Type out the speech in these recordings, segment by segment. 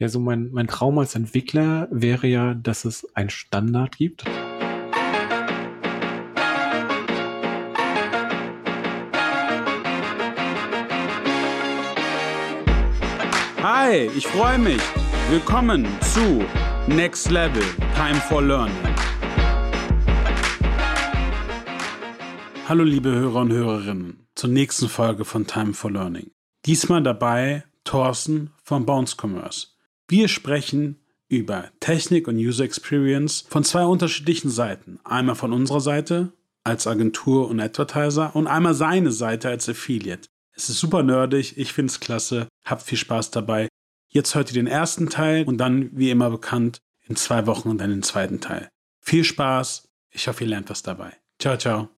Ja, so mein, mein Traum als Entwickler wäre ja, dass es einen Standard gibt. Hi, ich freue mich. Willkommen zu Next Level Time for Learning. Hallo liebe Hörer und Hörerinnen zur nächsten Folge von Time for Learning. Diesmal dabei Thorsten von Bounce Commerce. Wir sprechen über Technik und User Experience von zwei unterschiedlichen Seiten. Einmal von unserer Seite als Agentur und Advertiser und einmal seine Seite als Affiliate. Es ist super nerdig, ich finde es klasse, habt viel Spaß dabei. Jetzt hört ihr den ersten Teil und dann, wie immer bekannt, in zwei Wochen dann den zweiten Teil. Viel Spaß, ich hoffe, ihr lernt was dabei. Ciao, ciao.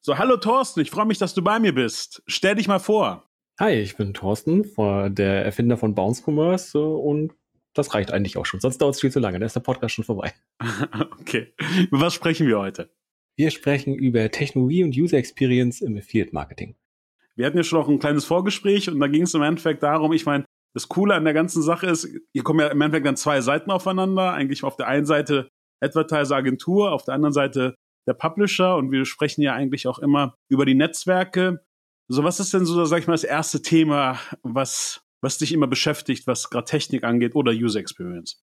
So, hallo Thorsten, ich freue mich, dass du bei mir bist. Stell dich mal vor. Hi, ich bin Thorsten, der Erfinder von Bounce Commerce und das reicht eigentlich auch schon. Sonst dauert es viel zu lange. Da ist der Podcast schon vorbei. okay. Über was sprechen wir heute? Wir sprechen über Technologie und User Experience im Affiliate Marketing. Wir hatten ja schon auch ein kleines Vorgespräch und da ging es im Endeffekt darum, ich meine, das Coole an der ganzen Sache ist, hier kommen ja im Endeffekt dann zwei Seiten aufeinander. Eigentlich auf der einen Seite Advertiser Agentur, auf der anderen Seite der Publisher und wir sprechen ja eigentlich auch immer über die Netzwerke so, was ist denn so, sag ich mal, das erste Thema, was, was dich immer beschäftigt, was gerade Technik angeht oder User Experience?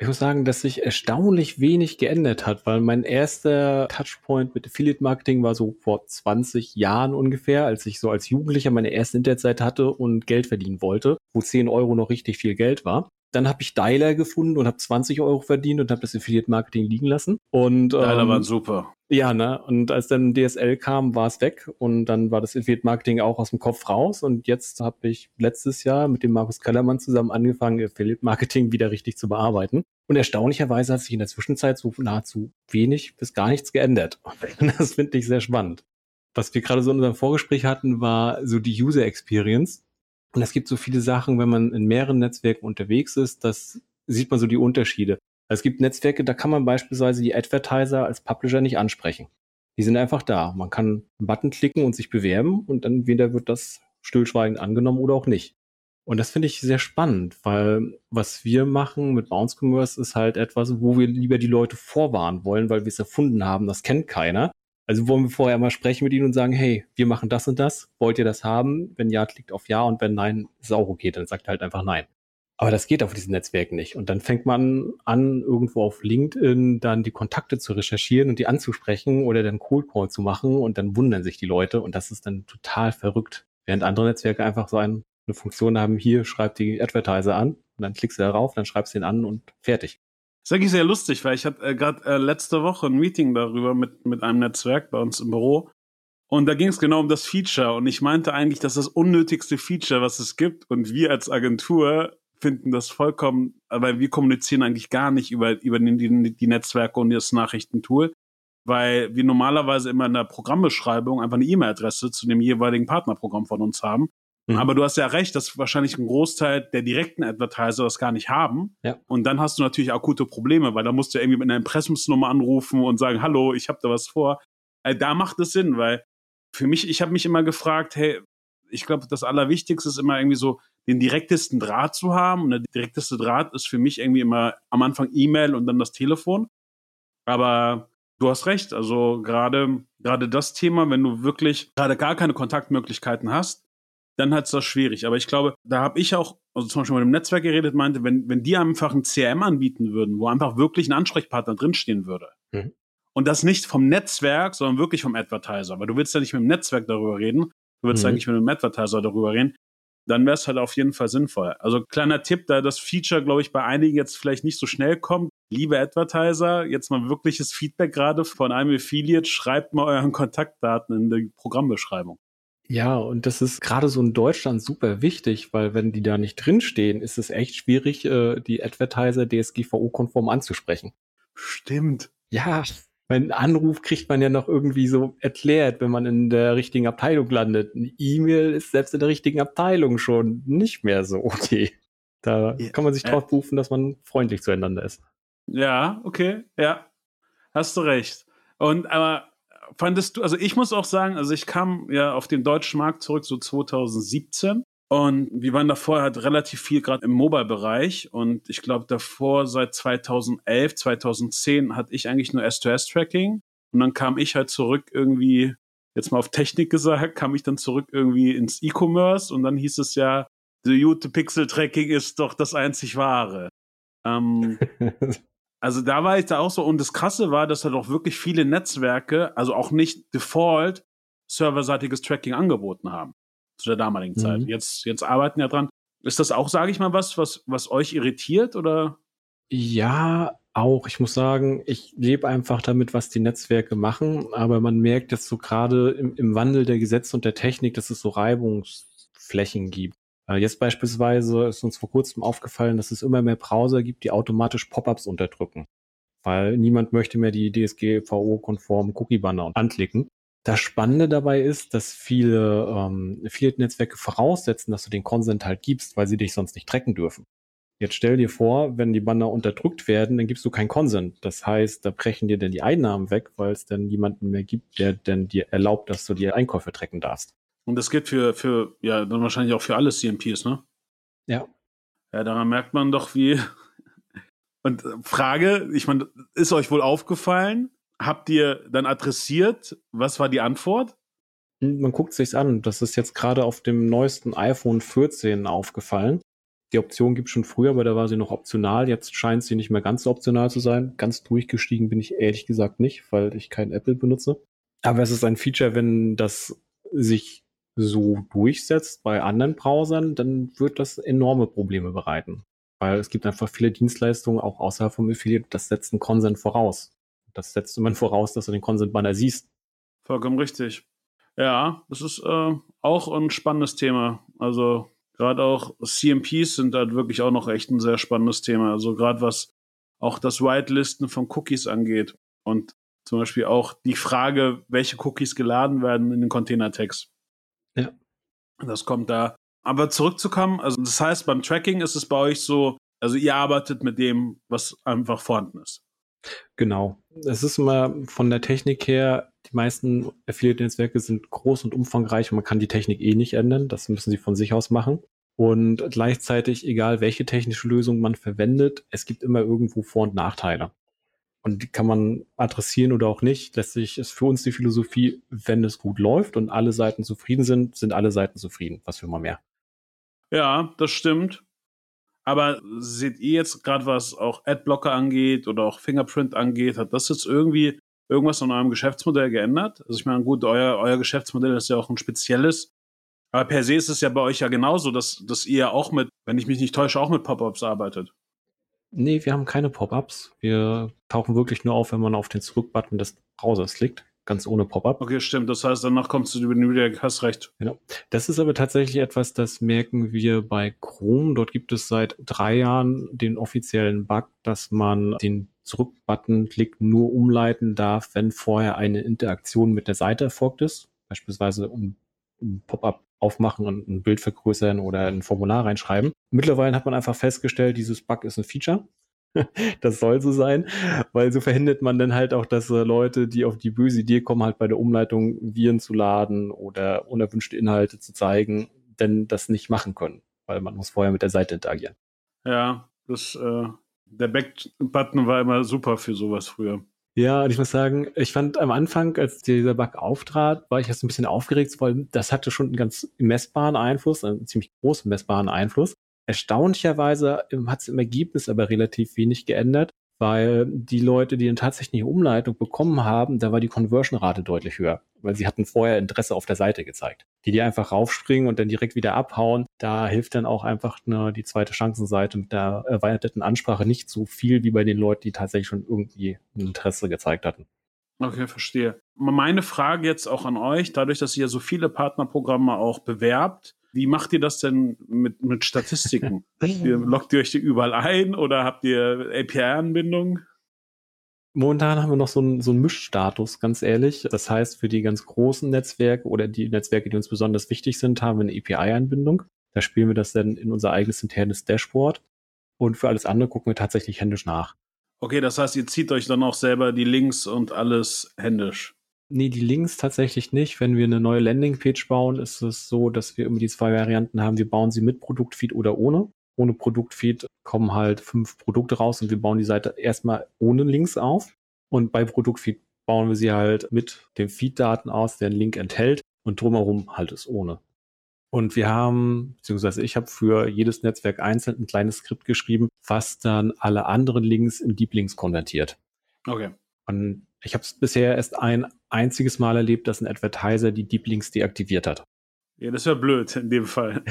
Ich muss sagen, dass sich erstaunlich wenig geändert hat, weil mein erster Touchpoint mit Affiliate Marketing war so vor 20 Jahren ungefähr, als ich so als Jugendlicher meine erste Internetseite hatte und Geld verdienen wollte, wo 10 Euro noch richtig viel Geld war. Dann habe ich Dialer gefunden und habe 20 Euro verdient und habe das Affiliate Marketing liegen lassen. Und Dialer ähm, waren super. Ja, ne? Und als dann DSL kam, war es weg und dann war das Affiliate Marketing auch aus dem Kopf raus. Und jetzt habe ich letztes Jahr mit dem Markus Kellermann zusammen angefangen, Affiliate Marketing wieder richtig zu bearbeiten. Und erstaunlicherweise hat sich in der Zwischenzeit so nahezu wenig bis gar nichts geändert. das finde ich sehr spannend. Was wir gerade so in unserem Vorgespräch hatten, war so die User Experience. Und es gibt so viele Sachen, wenn man in mehreren Netzwerken unterwegs ist, das sieht man so die Unterschiede. Es gibt Netzwerke, da kann man beispielsweise die Advertiser als Publisher nicht ansprechen. Die sind einfach da. Man kann einen Button klicken und sich bewerben und dann wieder wird das stillschweigend angenommen oder auch nicht. Und das finde ich sehr spannend, weil was wir machen mit Bounce Commerce ist halt etwas, wo wir lieber die Leute vorwarnen wollen, weil wir es erfunden haben. Das kennt keiner. Also wollen wir vorher mal sprechen mit ihnen und sagen, hey, wir machen das und das. Wollt ihr das haben? Wenn ja, klickt auf Ja und wenn nein, ist auch okay. Dann sagt halt einfach nein. Aber das geht auf diesen Netzwerken nicht. Und dann fängt man an, irgendwo auf LinkedIn dann die Kontakte zu recherchieren und die anzusprechen oder dann Cold Call zu machen und dann wundern sich die Leute und das ist dann total verrückt. Während andere Netzwerke einfach so eine Funktion haben, hier schreibt die Advertiser an und dann klickst du darauf, dann schreibst du ihn an und fertig. Das ist eigentlich sehr lustig, weil ich hatte äh, gerade äh, letzte Woche ein Meeting darüber mit, mit einem Netzwerk bei uns im Büro. Und da ging es genau um das Feature. Und ich meinte eigentlich, dass das unnötigste Feature, was es gibt. Und wir als Agentur finden das vollkommen, weil wir kommunizieren eigentlich gar nicht über, über die, die, die Netzwerke und das Nachrichtentool, weil wir normalerweise immer in der Programmbeschreibung einfach eine E-Mail-Adresse zu dem jeweiligen Partnerprogramm von uns haben. Mhm. Aber du hast ja recht, dass wahrscheinlich ein Großteil der direkten Advertiser das gar nicht haben. Ja. Und dann hast du natürlich akute Probleme, weil da musst du irgendwie mit einer Impressumsnummer anrufen und sagen, hallo, ich habe da was vor. Also da macht es Sinn, weil für mich, ich habe mich immer gefragt, hey, ich glaube, das Allerwichtigste ist immer irgendwie so, den direktesten Draht zu haben. Und der direkteste Draht ist für mich irgendwie immer am Anfang E-Mail und dann das Telefon. Aber du hast recht. Also gerade, gerade das Thema, wenn du wirklich gerade gar keine Kontaktmöglichkeiten hast, dann hat es das schwierig. Aber ich glaube, da habe ich auch, also zum Beispiel mit dem Netzwerk geredet, meinte, wenn, wenn die einfach ein CRM anbieten würden, wo einfach wirklich ein Ansprechpartner drinstehen würde. Mhm. Und das nicht vom Netzwerk, sondern wirklich vom Advertiser. Weil du willst ja nicht mit dem Netzwerk darüber reden, du willst mhm. eigentlich mit dem Advertiser darüber reden dann wäre es halt auf jeden Fall sinnvoll. Also kleiner Tipp, da das Feature, glaube ich, bei einigen jetzt vielleicht nicht so schnell kommt. Liebe Advertiser, jetzt mal wirkliches Feedback gerade von einem Affiliate, schreibt mal euren Kontaktdaten in die Programmbeschreibung. Ja, und das ist gerade so in Deutschland super wichtig, weil wenn die da nicht drinstehen, ist es echt schwierig, äh, die Advertiser DSGVO-konform anzusprechen. Stimmt. Ja, mein Anruf kriegt man ja noch irgendwie so erklärt, wenn man in der richtigen Abteilung landet. Eine E-Mail ist selbst in der richtigen Abteilung schon nicht mehr so okay. Da ja. kann man sich drauf berufen, dass man freundlich zueinander ist. Ja, okay, ja. Hast du recht. Und aber fandest du, also ich muss auch sagen, also ich kam ja auf den deutschen Markt zurück so 2017 Und wir waren davor halt relativ viel gerade im Mobile-Bereich. Und ich glaube davor seit 2011, 2010 hatte ich eigentlich nur S2S-Tracking und dann kam ich halt zurück irgendwie, jetzt mal auf Technik gesagt, kam ich dann zurück irgendwie ins E-Commerce. Und dann hieß es ja, The Ute Pixel Tracking ist doch das einzig wahre. Ähm, also da war ich da auch so und das Krasse war, dass halt auch wirklich viele Netzwerke, also auch nicht Default serverseitiges Tracking angeboten haben zu der damaligen mhm. Zeit. Jetzt, jetzt arbeiten ja dran. Ist das auch, sage ich mal, was, was, was euch irritiert oder? Ja, auch. Ich muss sagen, ich lebe einfach damit, was die Netzwerke machen, aber man merkt jetzt so gerade im, im Wandel der Gesetze und der Technik, dass es so Reibungsflächen gibt. Äh, jetzt beispielsweise ist uns vor kurzem aufgefallen, dass es immer mehr Browser gibt, die automatisch Pop-ups unterdrücken, weil niemand möchte mehr die DSGVO-konformen Cookie-Banner anklicken. Das Spannende dabei ist, dass viele ähm, Affiliate-Netzwerke voraussetzen, dass du den Consent halt gibst, weil sie dich sonst nicht tracken dürfen. Jetzt stell dir vor, wenn die Banner unterdrückt werden, dann gibst du keinen Consent. Das heißt, da brechen dir dann die Einnahmen weg, weil es dann niemanden mehr gibt, der denn dir erlaubt, dass du dir Einkäufe tracken darfst. Und das gilt für, für, ja, dann wahrscheinlich auch für alle CMPs, ne? Ja. Ja, daran merkt man doch, wie. Und äh, Frage, ich meine, ist euch wohl aufgefallen, habt ihr dann adressiert? Was war die Antwort? Man guckt sich's an. Das ist jetzt gerade auf dem neuesten iPhone 14 aufgefallen. Die Option gibt schon früher, aber da war sie noch optional. Jetzt scheint sie nicht mehr ganz so optional zu sein. Ganz durchgestiegen bin ich ehrlich gesagt nicht, weil ich kein Apple benutze. Aber es ist ein Feature, wenn das sich so durchsetzt bei anderen Browsern, dann wird das enorme Probleme bereiten. Weil es gibt einfach viele Dienstleistungen auch außerhalb vom Affiliate, das setzt einen Consent voraus. Das setzt immer voraus, dass du den Consent-Banner siehst. Vollkommen richtig. Ja, das ist äh, auch ein spannendes Thema. Also gerade auch CMPs sind halt wirklich auch noch echt ein sehr spannendes Thema. Also gerade was auch das Whitelisten von Cookies angeht und zum Beispiel auch die Frage, welche Cookies geladen werden in den Container-Tags. Das kommt da. Aber zurückzukommen, also das heißt, beim Tracking ist es bei euch so, also ihr arbeitet mit dem, was einfach vorhanden ist. Genau. Es ist immer von der Technik her, die meisten Affiliate-Netzwerke sind groß und umfangreich und man kann die Technik eh nicht ändern. Das müssen sie von sich aus machen. Und gleichzeitig, egal welche technische Lösung man verwendet, es gibt immer irgendwo Vor- und Nachteile. Und die kann man adressieren oder auch nicht. Letztlich ist für uns die Philosophie, wenn es gut läuft und alle Seiten zufrieden sind, sind alle Seiten zufrieden. Was für mal mehr. Ja, das stimmt. Aber seht ihr jetzt gerade, was auch Adblocker angeht oder auch Fingerprint angeht, hat das jetzt irgendwie irgendwas an eurem Geschäftsmodell geändert? Also ich meine, gut, euer, euer Geschäftsmodell ist ja auch ein spezielles. Aber per se ist es ja bei euch ja genauso, dass, dass ihr auch mit, wenn ich mich nicht täusche, auch mit Pop-ups arbeitet. Nee, wir haben keine Pop-ups. Wir tauchen wirklich nur auf, wenn man auf den Zurück-Button des Browsers klickt ganz ohne Pop-up. Okay, stimmt. Das heißt, danach kommst du über den Media, hast recht. Genau. Das ist aber tatsächlich etwas, das merken wir bei Chrome. Dort gibt es seit drei Jahren den offiziellen Bug, dass man den Zurück-Button-Klick nur umleiten darf, wenn vorher eine Interaktion mit der Seite erfolgt ist. Beispielsweise um, um Pop-up aufmachen und ein Bild vergrößern oder ein Formular reinschreiben. Mittlerweile hat man einfach festgestellt, dieses Bug ist ein Feature. das soll so sein, weil so verhindert man dann halt auch, dass äh, Leute, die auf die böse Idee kommen, halt bei der Umleitung Viren zu laden oder unerwünschte Inhalte zu zeigen, denn das nicht machen können, weil man muss vorher mit der Seite interagieren. Ja, das, äh, der Back-Button war immer super für sowas früher. Ja, und ich muss sagen, ich fand am Anfang, als dieser Bug auftrat, war ich erst ein bisschen aufgeregt, weil das hatte schon einen ganz messbaren Einfluss, einen ziemlich großen messbaren Einfluss. Erstaunlicherweise hat es im Ergebnis aber relativ wenig geändert, weil die Leute, die eine tatsächliche Umleitung bekommen haben, da war die Conversion-Rate deutlich höher, weil sie hatten vorher Interesse auf der Seite gezeigt. Die, die einfach raufspringen und dann direkt wieder abhauen, da hilft dann auch einfach ne, die zweite Chancenseite mit der erweiterten Ansprache nicht so viel wie bei den Leuten, die tatsächlich schon irgendwie Interesse gezeigt hatten. Okay, verstehe. Meine Frage jetzt auch an euch, dadurch, dass ihr so viele Partnerprogramme auch bewerbt, wie macht ihr das denn mit, mit Statistiken? ihr, lockt ihr euch die überall ein oder habt ihr API-Anbindung? Momentan haben wir noch so einen, so einen Mischstatus, ganz ehrlich. Das heißt, für die ganz großen Netzwerke oder die Netzwerke, die uns besonders wichtig sind, haben wir eine API-Anbindung. Da spielen wir das dann in unser eigenes internes Dashboard. Und für alles andere gucken wir tatsächlich händisch nach. Okay, das heißt, ihr zieht euch dann auch selber die Links und alles händisch. Nee, die Links tatsächlich nicht. Wenn wir eine neue Landingpage bauen, ist es so, dass wir immer die zwei Varianten haben. Wir bauen sie mit Produktfeed oder ohne. Ohne Produktfeed kommen halt fünf Produkte raus und wir bauen die Seite erstmal ohne Links auf. Und bei Produktfeed bauen wir sie halt mit den Feed-Daten aus, der einen Link enthält und drumherum halt es ohne. Und wir haben, beziehungsweise ich habe für jedes Netzwerk einzeln ein kleines Skript geschrieben, was dann alle anderen Links in Deep Links konvertiert. Okay. Und ich habe es bisher erst ein einziges Mal erlebt, dass ein Advertiser die Deep Links deaktiviert hat. Ja, das wäre blöd in dem Fall.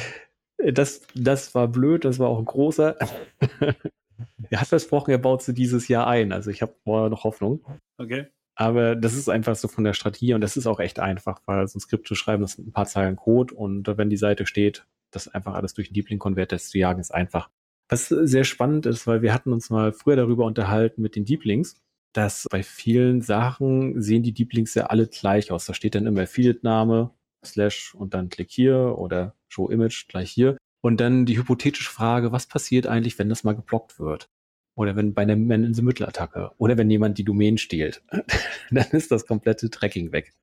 Das, das war blöd, das war auch ein großer. er hat versprochen, er baut sie dieses Jahr ein. Also ich habe vorher noch Hoffnung. Okay. Aber das ist einfach so von der Strategie und das ist auch echt einfach, weil so ein Skript zu schreiben, das sind ein paar Zeilen Code und wenn die Seite steht, das einfach alles durch den Deep Link Converter zu jagen, ist einfach. Was sehr spannend ist, weil wir hatten uns mal früher darüber unterhalten mit den Deep Links, dass bei vielen Sachen sehen die Deep Links ja alle gleich aus. Da steht dann immer Affiliate-Name, Slash und dann Klick hier oder Show Image gleich hier. Und dann die hypothetische Frage, was passiert eigentlich, wenn das mal geblockt wird? Oder wenn bei einer Man-in-the-Middle-Attacke. Oder wenn jemand die Domain stiehlt. dann ist das komplette Tracking weg.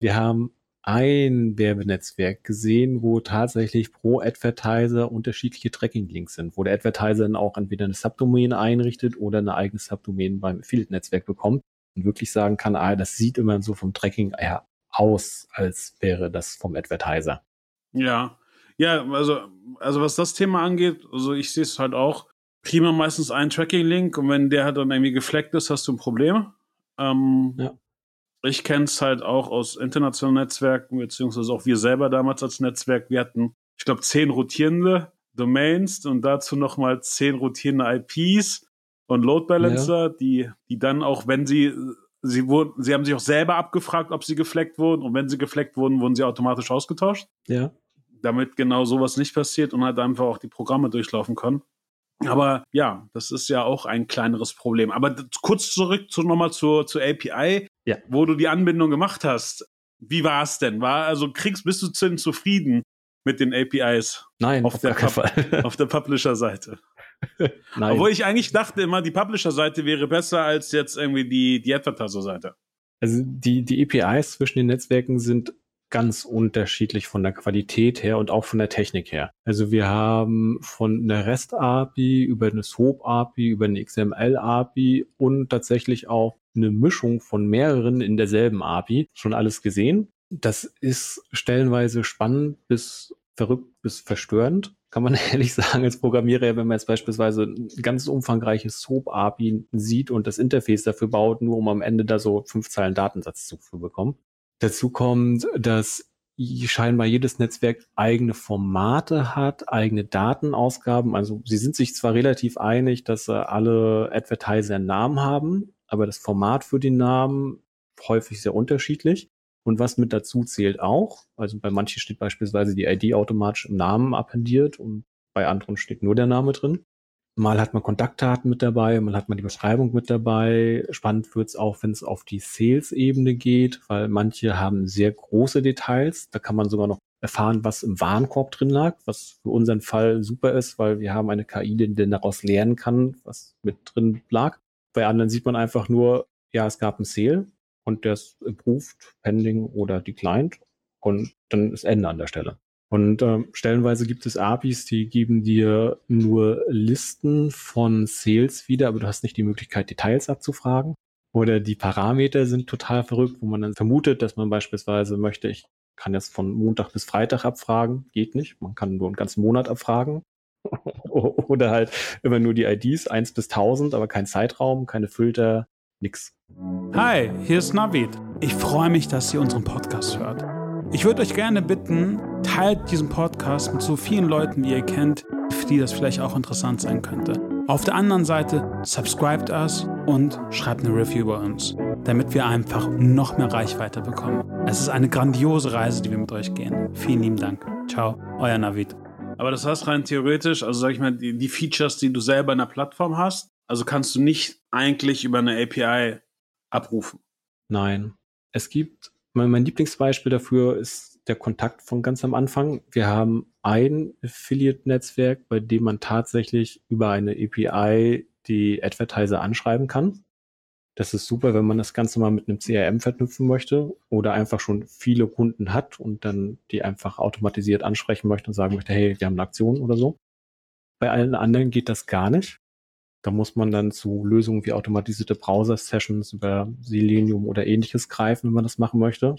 Wir haben ein Werbenetzwerk gesehen, wo tatsächlich pro Advertiser unterschiedliche Tracking-Links sind, wo der Advertiser dann auch entweder eine Subdomain einrichtet oder eine eigene Subdomain beim Affiliate-Netzwerk bekommt und wirklich sagen kann, ah, das sieht immer so vom Tracking her aus, als wäre das vom Advertiser. Ja, ja, also, also was das Thema angeht, also ich sehe es halt auch, kriegen wir meistens einen Tracking-Link und wenn der halt dann irgendwie gefleckt ist, hast du ein Problem. Ähm, ja. Ich kenne es halt auch aus internationalen Netzwerken, beziehungsweise auch wir selber damals als Netzwerk. Wir hatten, ich glaube, zehn rotierende Domains und dazu nochmal zehn rotierende IPs und Load Balancer, ja. die, die dann auch, wenn sie, sie wurden, sie haben sich auch selber abgefragt, ob sie gefleckt wurden und wenn sie gefleckt wurden, wurden sie automatisch ausgetauscht. Ja. Damit genau sowas nicht passiert und halt einfach auch die Programme durchlaufen können. Aber ja, das ist ja auch ein kleineres Problem. Aber kurz zurück zu, nochmal zur, zur API, ja. wo du die Anbindung gemacht hast. Wie war es denn? War, also kriegst, bist du denn zufrieden mit den APIs? Nein, auf, auf der, Fall. auf der Publisher-Seite. Nein. Obwohl ich eigentlich dachte immer, die Publisher-Seite wäre besser als jetzt irgendwie die, die Advertiser-Seite. Also die, die APIs zwischen den Netzwerken sind ganz unterschiedlich von der Qualität her und auch von der Technik her. Also wir haben von einer REST-API über eine SOAP-API, über eine XML-API und tatsächlich auch eine Mischung von mehreren in derselben API schon alles gesehen. Das ist stellenweise spannend bis verrückt bis verstörend, kann man ehrlich sagen als Programmierer, wenn man jetzt beispielsweise ein ganz umfangreiches SOAP-API sieht und das Interface dafür baut, nur um am Ende da so fünf Zeilen Datensatz zu bekommen. Dazu kommt, dass scheinbar jedes Netzwerk eigene Formate hat, eigene Datenausgaben. Also sie sind sich zwar relativ einig, dass alle Advertiser einen Namen haben, aber das Format für den Namen häufig sehr unterschiedlich. Und was mit dazu zählt auch, also bei manchen steht beispielsweise die ID automatisch im Namen appendiert und bei anderen steht nur der Name drin. Mal hat man Kontaktdaten mit dabei, mal hat man die Beschreibung mit dabei. Spannend wird's auch, wenn es auf die Sales-Ebene geht, weil manche haben sehr große Details. Da kann man sogar noch erfahren, was im Warenkorb drin lag, was für unseren Fall super ist, weil wir haben eine KI, die dann daraus lernen kann, was mit drin lag. Bei anderen sieht man einfach nur, ja, es gab ein Sale und der ist approved, pending oder declined und dann ist Ende an der Stelle. Und äh, stellenweise gibt es APIs, die geben dir nur Listen von Sales wieder, aber du hast nicht die Möglichkeit, Details abzufragen. Oder die Parameter sind total verrückt, wo man dann vermutet, dass man beispielsweise möchte, ich kann jetzt von Montag bis Freitag abfragen. Geht nicht. Man kann nur einen ganzen Monat abfragen. Oder halt immer nur die IDs, 1 bis 1000, aber kein Zeitraum, keine Filter, nix. Hi, hier ist Navid. Ich freue mich, dass ihr unseren Podcast hört. Ich würde euch gerne bitten, teilt diesen Podcast mit so vielen Leuten, wie ihr kennt, für die das vielleicht auch interessant sein könnte. Auf der anderen Seite, subscribt us und schreibt eine Review über uns, damit wir einfach noch mehr Reichweite bekommen. Es ist eine grandiose Reise, die wir mit euch gehen. Vielen lieben Dank. Ciao, euer Navid. Aber das heißt rein theoretisch, also sag ich mal, die, die Features, die du selber in der Plattform hast, also kannst du nicht eigentlich über eine API abrufen. Nein. Es gibt mein, mein Lieblingsbeispiel dafür ist der Kontakt von ganz am Anfang. Wir haben ein Affiliate-Netzwerk, bei dem man tatsächlich über eine API die Advertiser anschreiben kann. Das ist super, wenn man das Ganze mal mit einem CRM verknüpfen möchte oder einfach schon viele Kunden hat und dann die einfach automatisiert ansprechen möchte und sagen möchte, hey, wir haben eine Aktion oder so. Bei allen anderen geht das gar nicht. Da muss man dann zu Lösungen wie automatisierte Browser-Sessions über Selenium oder ähnliches greifen, wenn man das machen möchte.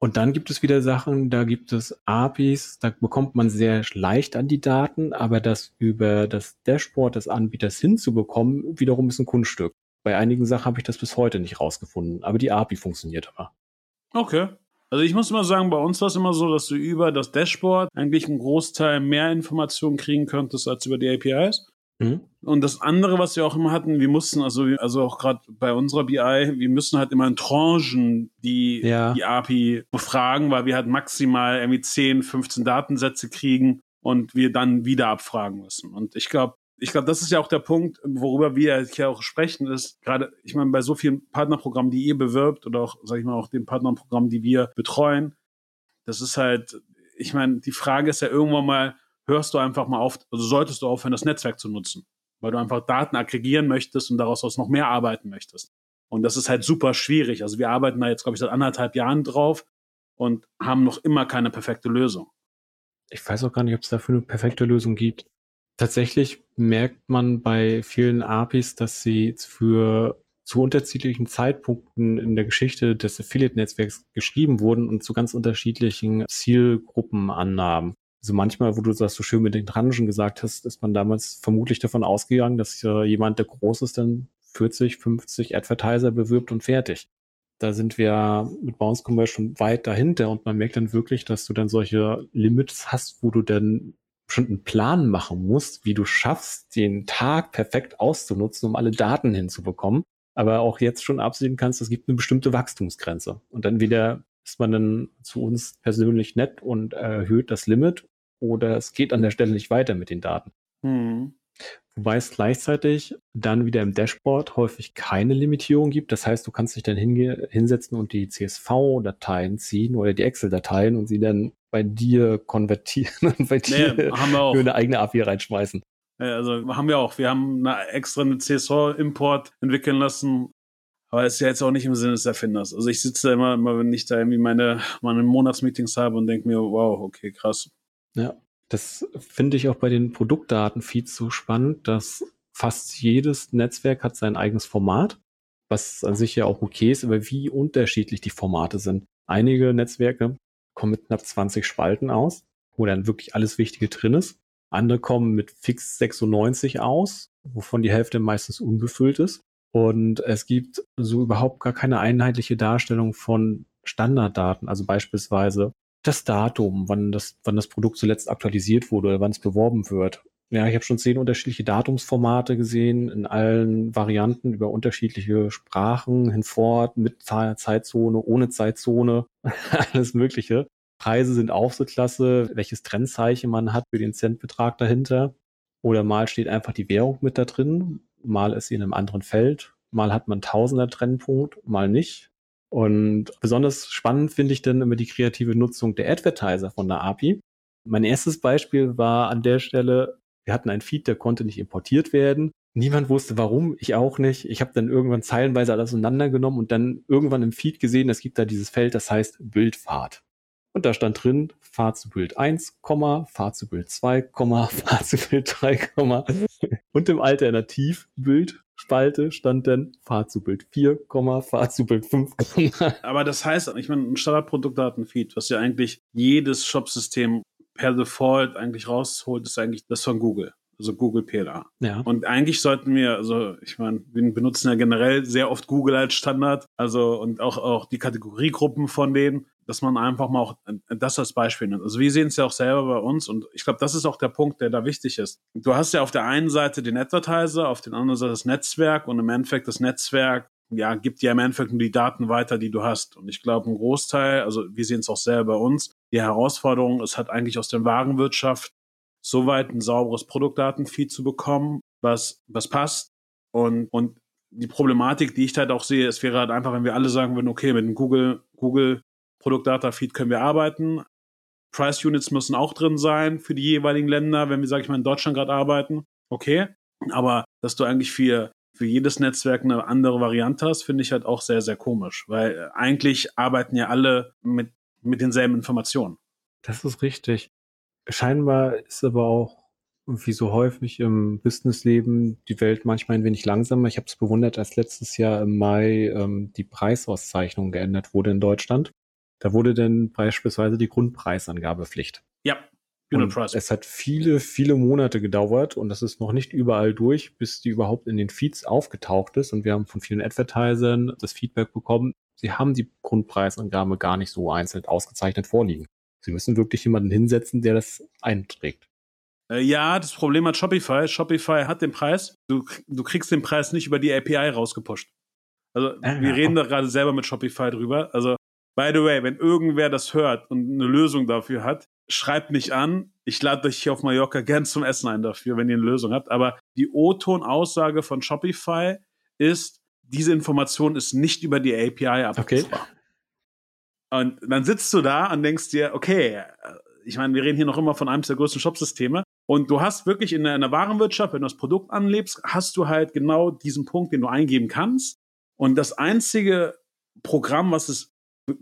Und dann gibt es wieder Sachen, da gibt es APIs, da bekommt man sehr leicht an die Daten, aber das über das Dashboard des Anbieters hinzubekommen, wiederum ist ein Kunststück. Bei einigen Sachen habe ich das bis heute nicht rausgefunden, aber die API funktioniert aber. Okay. Also ich muss immer sagen, bei uns war es immer so, dass du über das Dashboard eigentlich einen Großteil mehr Informationen kriegen könntest als über die APIs. Mhm. Und das andere, was wir auch immer hatten, wir mussten, also, also auch gerade bei unserer BI, wir müssen halt immer in Tranchen die, ja. die API befragen, weil wir halt maximal irgendwie 10, 15 Datensätze kriegen und wir dann wieder abfragen müssen. Und ich glaube, ich glaube, das ist ja auch der Punkt, worüber wir hier auch sprechen, ist gerade, ich meine, bei so vielen Partnerprogrammen, die ihr bewirbt oder auch, sag ich mal, auch den Partnerprogrammen, die wir betreuen, das ist halt, ich meine, die Frage ist ja irgendwann mal, hörst du einfach mal auf, also solltest du aufhören, das Netzwerk zu nutzen, weil du einfach Daten aggregieren möchtest und daraus aus noch mehr arbeiten möchtest. Und das ist halt super schwierig. Also wir arbeiten da jetzt, glaube ich, seit anderthalb Jahren drauf und haben noch immer keine perfekte Lösung. Ich weiß auch gar nicht, ob es dafür eine perfekte Lösung gibt. Tatsächlich merkt man bei vielen APIs, dass sie für zu unterschiedlichen Zeitpunkten in der Geschichte des Affiliate-Netzwerks geschrieben wurden und zu ganz unterschiedlichen Zielgruppen annahmen. Also manchmal, wo du das so schön mit den Tranchen gesagt hast, ist man damals vermutlich davon ausgegangen, dass äh, jemand, der groß ist, dann 40, 50 Advertiser bewirbt und fertig. Da sind wir mit Bounce Commerce schon weit dahinter und man merkt dann wirklich, dass du dann solche Limits hast, wo du dann schon einen Plan machen musst, wie du schaffst, den Tag perfekt auszunutzen, um alle Daten hinzubekommen. Aber auch jetzt schon absehen kannst, es gibt eine bestimmte Wachstumsgrenze. Und dann wieder ist man dann zu uns persönlich nett und erhöht das Limit oder es geht an der Stelle nicht weiter mit den Daten. Mhm. Wobei es gleichzeitig dann wieder im Dashboard häufig keine Limitierung gibt. Das heißt, du kannst dich dann hinsetzen und die CSV-Dateien ziehen oder die Excel-Dateien und sie dann bei dir konvertieren und bei dir nee, für eine eigene API reinschmeißen. Also haben wir auch. Wir haben eine extra eine CSV-Import entwickeln lassen. Aber es ist ja jetzt auch nicht im Sinne des Erfinders. Also ich sitze da immer, immer wenn ich da irgendwie meine, meine Monatsmeetings habe und denke mir, wow, okay, krass. Ja, das finde ich auch bei den Produktdatenfeeds so spannend, dass fast jedes Netzwerk hat sein eigenes Format, was an sich ja auch okay ist, aber wie unterschiedlich die Formate sind. Einige Netzwerke kommen mit knapp 20 Spalten aus, wo dann wirklich alles Wichtige drin ist. Andere kommen mit fix 96 aus, wovon die Hälfte meistens unbefüllt ist. Und es gibt so überhaupt gar keine einheitliche Darstellung von Standarddaten, also beispielsweise das Datum, wann das, wann das Produkt zuletzt aktualisiert wurde oder wann es beworben wird. Ja, ich habe schon zehn unterschiedliche Datumsformate gesehen, in allen Varianten über unterschiedliche Sprachen hinfort, mit Zeitzone, ohne Zeitzone, alles Mögliche. Preise sind auch so klasse, welches Trennzeichen man hat für den Centbetrag dahinter. Oder mal steht einfach die Währung mit da drin, mal ist sie in einem anderen Feld, mal hat man Tausender Trennpunkt, mal nicht. Und besonders spannend finde ich dann immer die kreative Nutzung der Advertiser von der API. Mein erstes Beispiel war an der Stelle, wir hatten einen Feed, der konnte nicht importiert werden. Niemand wusste warum, ich auch nicht. Ich habe dann irgendwann zeilenweise alles auseinandergenommen und dann irgendwann im Feed gesehen, es gibt da dieses Feld, das heißt Bildfahrt. Und da stand drin, Fahrt zu Bild 1, Fahrt zu Bild 2, Fahrt zu Bild 3, und im Alternativbild Spalte stand dann Fahrt zu Bild 4, Fahrt zu Bild 5. Aber das heißt, ich meine, ein Standardproduktdatenfeed, was ja eigentlich jedes Shopsystem per Default eigentlich rausholt, ist eigentlich das von Google. Also Google PLA. Ja. Und eigentlich sollten wir, also ich meine, wir benutzen ja generell sehr oft Google als Standard, also und auch, auch die Kategoriegruppen von denen dass man einfach mal auch das als Beispiel nimmt. Also wir sehen es ja auch selber bei uns und ich glaube, das ist auch der Punkt, der da wichtig ist. Du hast ja auf der einen Seite den Advertiser, auf der anderen Seite das Netzwerk und im Endeffekt das Netzwerk ja, gibt dir im Endeffekt nur die Daten weiter, die du hast. Und ich glaube, ein Großteil, also wir sehen es auch selber bei uns, die Herausforderung ist halt eigentlich aus der Warenwirtschaft so weit ein sauberes Produktdatenfeed zu bekommen, was, was passt. Und, und die Problematik, die ich halt auch sehe, es wäre halt einfach, wenn wir alle sagen würden, okay, mit dem Google, Google Produktdata-Feed können wir arbeiten. Price Units müssen auch drin sein für die jeweiligen Länder, wenn wir, sag ich mal, in Deutschland gerade arbeiten. Okay. Aber dass du eigentlich für, für jedes Netzwerk eine andere Variante hast, finde ich halt auch sehr, sehr komisch, weil eigentlich arbeiten ja alle mit, mit denselben Informationen. Das ist richtig. Scheinbar ist aber auch wie so häufig im Businessleben die Welt manchmal ein wenig langsamer. Ich habe es bewundert, als letztes Jahr im Mai ähm, die Preisauszeichnung geändert wurde in Deutschland. Da wurde dann beispielsweise die Grundpreisangabe Pflicht. Ja, und es hat viele, viele Monate gedauert und das ist noch nicht überall durch, bis die überhaupt in den Feeds aufgetaucht ist. Und wir haben von vielen Advertisern das Feedback bekommen, sie haben die Grundpreisangabe gar nicht so einzeln ausgezeichnet vorliegen. Sie müssen wirklich jemanden hinsetzen, der das einträgt. Äh, ja, das Problem hat Shopify. Shopify hat den Preis. Du, du kriegst den Preis nicht über die API rausgepusht. Also ah, wir reden da gerade selber mit Shopify drüber. Also by the way, wenn irgendwer das hört und eine Lösung dafür hat, schreibt mich an. Ich lade euch hier auf Mallorca gern zum Essen ein dafür, wenn ihr eine Lösung habt. Aber die O-Ton-Aussage von Shopify ist, diese Information ist nicht über die API abrufbar. Okay. Und dann sitzt du da und denkst dir, okay, ich meine, wir reden hier noch immer von einem der größten Shopsysteme. Und du hast wirklich in der, in der Warenwirtschaft, wenn du das Produkt anlebst, hast du halt genau diesen Punkt, den du eingeben kannst. Und das einzige Programm, was es,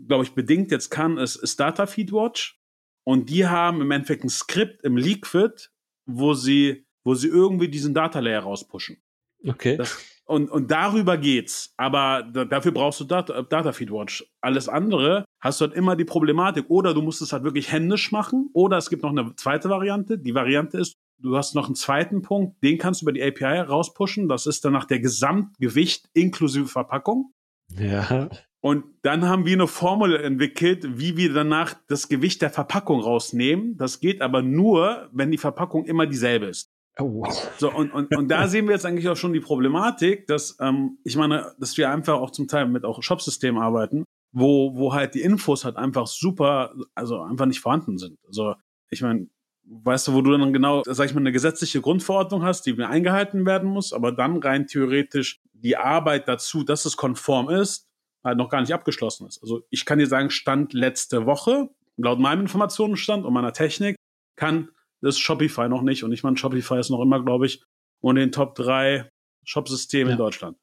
glaube ich, bedingt jetzt kann, ist, ist Data Feed Watch. Und die haben im Endeffekt ein Skript im Liquid, wo sie, wo sie irgendwie diesen Data Layer rauspushen. Okay. Das, und, und darüber geht's. Aber da, dafür brauchst du Data, Data Feed Watch. Alles andere hast du halt immer die Problematik. Oder du musst es halt wirklich händisch machen. Oder es gibt noch eine zweite Variante. Die Variante ist, du hast noch einen zweiten Punkt, den kannst du über die API rauspushen. Das ist dann nach der Gesamtgewicht inklusive Verpackung. Ja. Und dann haben wir eine Formel entwickelt, wie wir danach das Gewicht der Verpackung rausnehmen. Das geht aber nur, wenn die Verpackung immer dieselbe ist. Oh. So, und, und, und da sehen wir jetzt eigentlich auch schon die Problematik, dass, ähm, ich meine, dass wir einfach auch zum Teil mit auch Shopsystemen arbeiten, wo, wo halt die Infos halt einfach super, also einfach nicht vorhanden sind. Also, ich meine, weißt du, wo du dann genau, sag ich mal, eine gesetzliche Grundverordnung hast, die eingehalten werden muss, aber dann rein theoretisch die Arbeit dazu, dass es konform ist, halt noch gar nicht abgeschlossen ist. Also ich kann dir sagen, Stand letzte Woche, laut meinem Informationenstand und meiner Technik, kann das Shopify noch nicht. Und ich meine, Shopify ist noch immer, glaube ich, unter den Top 3 Shopsystemen ja. in Deutschland.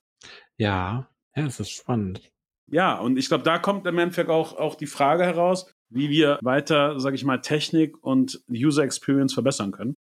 Ja, ja, es ist spannend. Ja, und ich glaube, da kommt im Endeffekt auch, auch die Frage heraus, wie wir weiter, sage ich mal, Technik und User Experience verbessern können.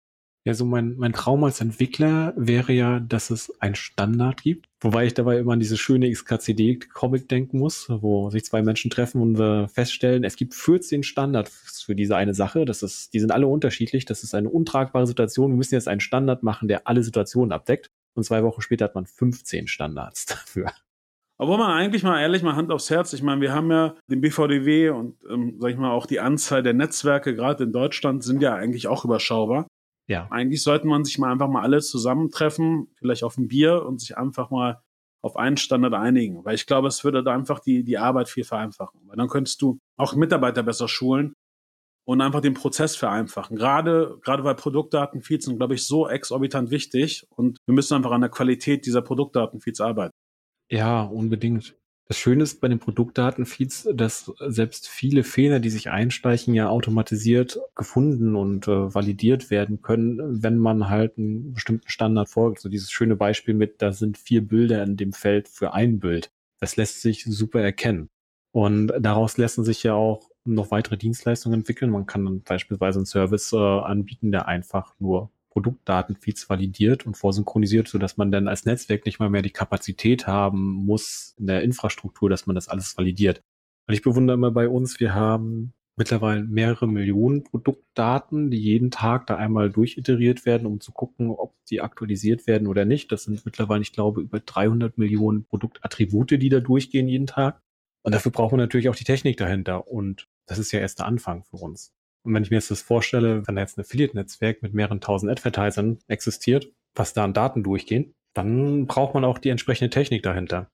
Ja, so mein, mein Traum als Entwickler wäre ja, dass es einen Standard gibt. Wobei ich dabei immer an diese schöne XKCD-Comic denken muss, wo sich zwei Menschen treffen und wir feststellen, es gibt 14 Standards für diese eine Sache. Das ist, die sind alle unterschiedlich. Das ist eine untragbare Situation. Wir müssen jetzt einen Standard machen, der alle Situationen abdeckt. Und zwei Wochen später hat man 15 Standards dafür. Obwohl man eigentlich mal ehrlich mal Hand aufs Herz, ich meine, wir haben ja den BVDW und, ähm, sag ich mal, auch die Anzahl der Netzwerke, gerade in Deutschland, sind ja eigentlich auch überschaubar. Ja. Eigentlich sollte man sich mal einfach mal alle zusammentreffen, vielleicht auf ein Bier und sich einfach mal auf einen Standard einigen. Weil ich glaube, es würde da einfach die, die Arbeit viel vereinfachen. Weil dann könntest du auch Mitarbeiter besser schulen und einfach den Prozess vereinfachen. Gerade, gerade weil Produktdatenfeeds sind, glaube ich, so exorbitant wichtig und wir müssen einfach an der Qualität dieser Produktdatenfeeds arbeiten. Ja, unbedingt. Das Schöne ist bei den Produktdatenfeeds, dass selbst viele Fehler, die sich einsteichen, ja automatisiert gefunden und äh, validiert werden können, wenn man halt einen bestimmten Standard folgt. So dieses schöne Beispiel mit, da sind vier Bilder in dem Feld für ein Bild. Das lässt sich super erkennen. Und daraus lassen sich ja auch noch weitere Dienstleistungen entwickeln. Man kann dann beispielsweise einen Service äh, anbieten, der einfach nur Produktdatenfeeds validiert und vorsynchronisiert, sodass man dann als Netzwerk nicht mal mehr die Kapazität haben muss in der Infrastruktur, dass man das alles validiert. Und ich bewundere immer bei uns, wir haben mittlerweile mehrere Millionen Produktdaten, die jeden Tag da einmal durchiteriert werden, um zu gucken, ob die aktualisiert werden oder nicht. Das sind mittlerweile, ich glaube, über 300 Millionen Produktattribute, die da durchgehen jeden Tag. Und dafür braucht man natürlich auch die Technik dahinter. Und das ist ja erst der Anfang für uns. Und wenn ich mir jetzt das vorstelle, wenn da jetzt ein Affiliate-Netzwerk mit mehreren tausend Advertisern existiert, was da an Daten durchgehen, dann braucht man auch die entsprechende Technik dahinter.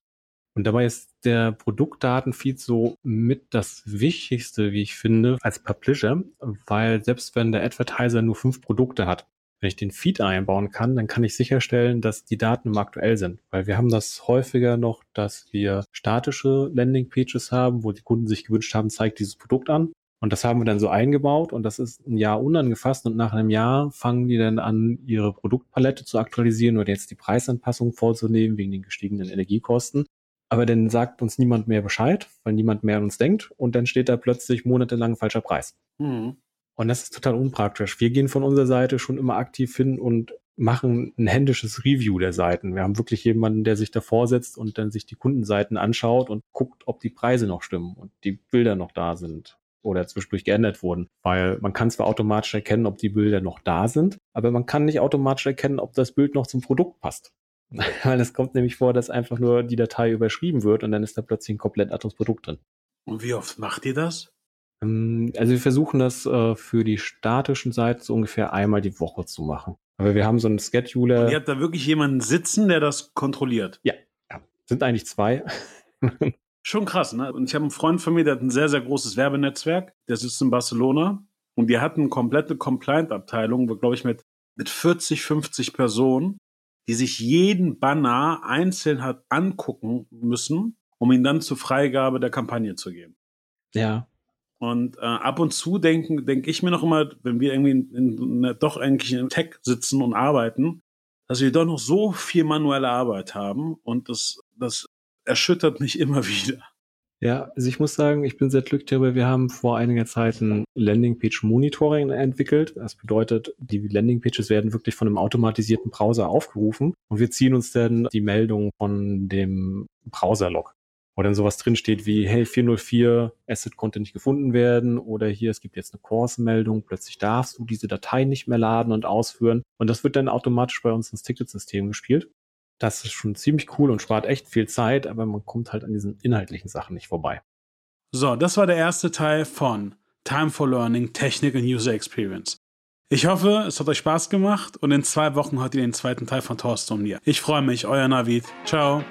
Und dabei ist der Produktdatenfeed so mit das Wichtigste, wie ich finde, als Publisher, weil selbst wenn der Advertiser nur fünf Produkte hat, wenn ich den Feed einbauen kann, dann kann ich sicherstellen, dass die Daten immer aktuell sind. Weil wir haben das häufiger noch, dass wir statische Landingpages haben, wo die Kunden sich gewünscht haben, zeigt dieses Produkt an. Und das haben wir dann so eingebaut und das ist ein Jahr unangefasst und nach einem Jahr fangen die dann an, ihre Produktpalette zu aktualisieren oder jetzt die Preisanpassung vorzunehmen wegen den gestiegenen Energiekosten. Aber dann sagt uns niemand mehr Bescheid, weil niemand mehr an uns denkt und dann steht da plötzlich monatelang falscher Preis. Mhm. Und das ist total unpraktisch. Wir gehen von unserer Seite schon immer aktiv hin und machen ein händisches Review der Seiten. Wir haben wirklich jemanden, der sich davor setzt und dann sich die Kundenseiten anschaut und guckt, ob die Preise noch stimmen und die Bilder noch da sind oder zwischendurch geändert wurden. Weil man kann zwar automatisch erkennen, ob die Bilder noch da sind, aber man kann nicht automatisch erkennen, ob das Bild noch zum Produkt passt. Weil es kommt nämlich vor, dass einfach nur die Datei überschrieben wird und dann ist da plötzlich ein komplett anderes Produkt drin. Und wie oft macht ihr das? Ähm, also wir versuchen das äh, für die statischen Seiten so ungefähr einmal die Woche zu machen. Aber wir haben so einen Scheduler. Und ihr habt da wirklich jemanden sitzen, der das kontrolliert? Ja, ja. sind eigentlich zwei. Schon krass, ne? Und ich habe einen Freund von mir, der hat ein sehr, sehr großes Werbenetzwerk. Der sitzt in Barcelona und die hatten eine komplette Compliant-Abteilung, glaube ich, mit, mit 40, 50 Personen, die sich jeden Banner einzeln hat angucken müssen, um ihn dann zur Freigabe der Kampagne zu geben. Ja. Und äh, ab und zu denke denk ich mir noch immer, wenn wir irgendwie in, in, in, doch eigentlich in Tech sitzen und arbeiten, dass wir doch noch so viel manuelle Arbeit haben und das, das erschüttert mich immer wieder. Ja, also ich muss sagen, ich bin sehr glücklich darüber. Wir haben vor einiger Zeit ein Landingpage Monitoring entwickelt. Das bedeutet, die Landingpages werden wirklich von einem automatisierten Browser aufgerufen und wir ziehen uns dann die Meldung von dem Browser-Log wo dann sowas drinsteht wie, hey, 404 Asset konnte nicht gefunden werden oder hier, es gibt jetzt eine Course-Meldung, plötzlich darfst du diese Datei nicht mehr laden und ausführen. Und das wird dann automatisch bei uns ins Ticketsystem gespielt. Das ist schon ziemlich cool und spart echt viel Zeit, aber man kommt halt an diesen inhaltlichen Sachen nicht vorbei. So, das war der erste Teil von Time for Learning, Technik und User Experience. Ich hoffe, es hat euch Spaß gemacht und in zwei Wochen hört ihr den zweiten Teil von Thorsten und mir. Ich freue mich, euer Navid. Ciao.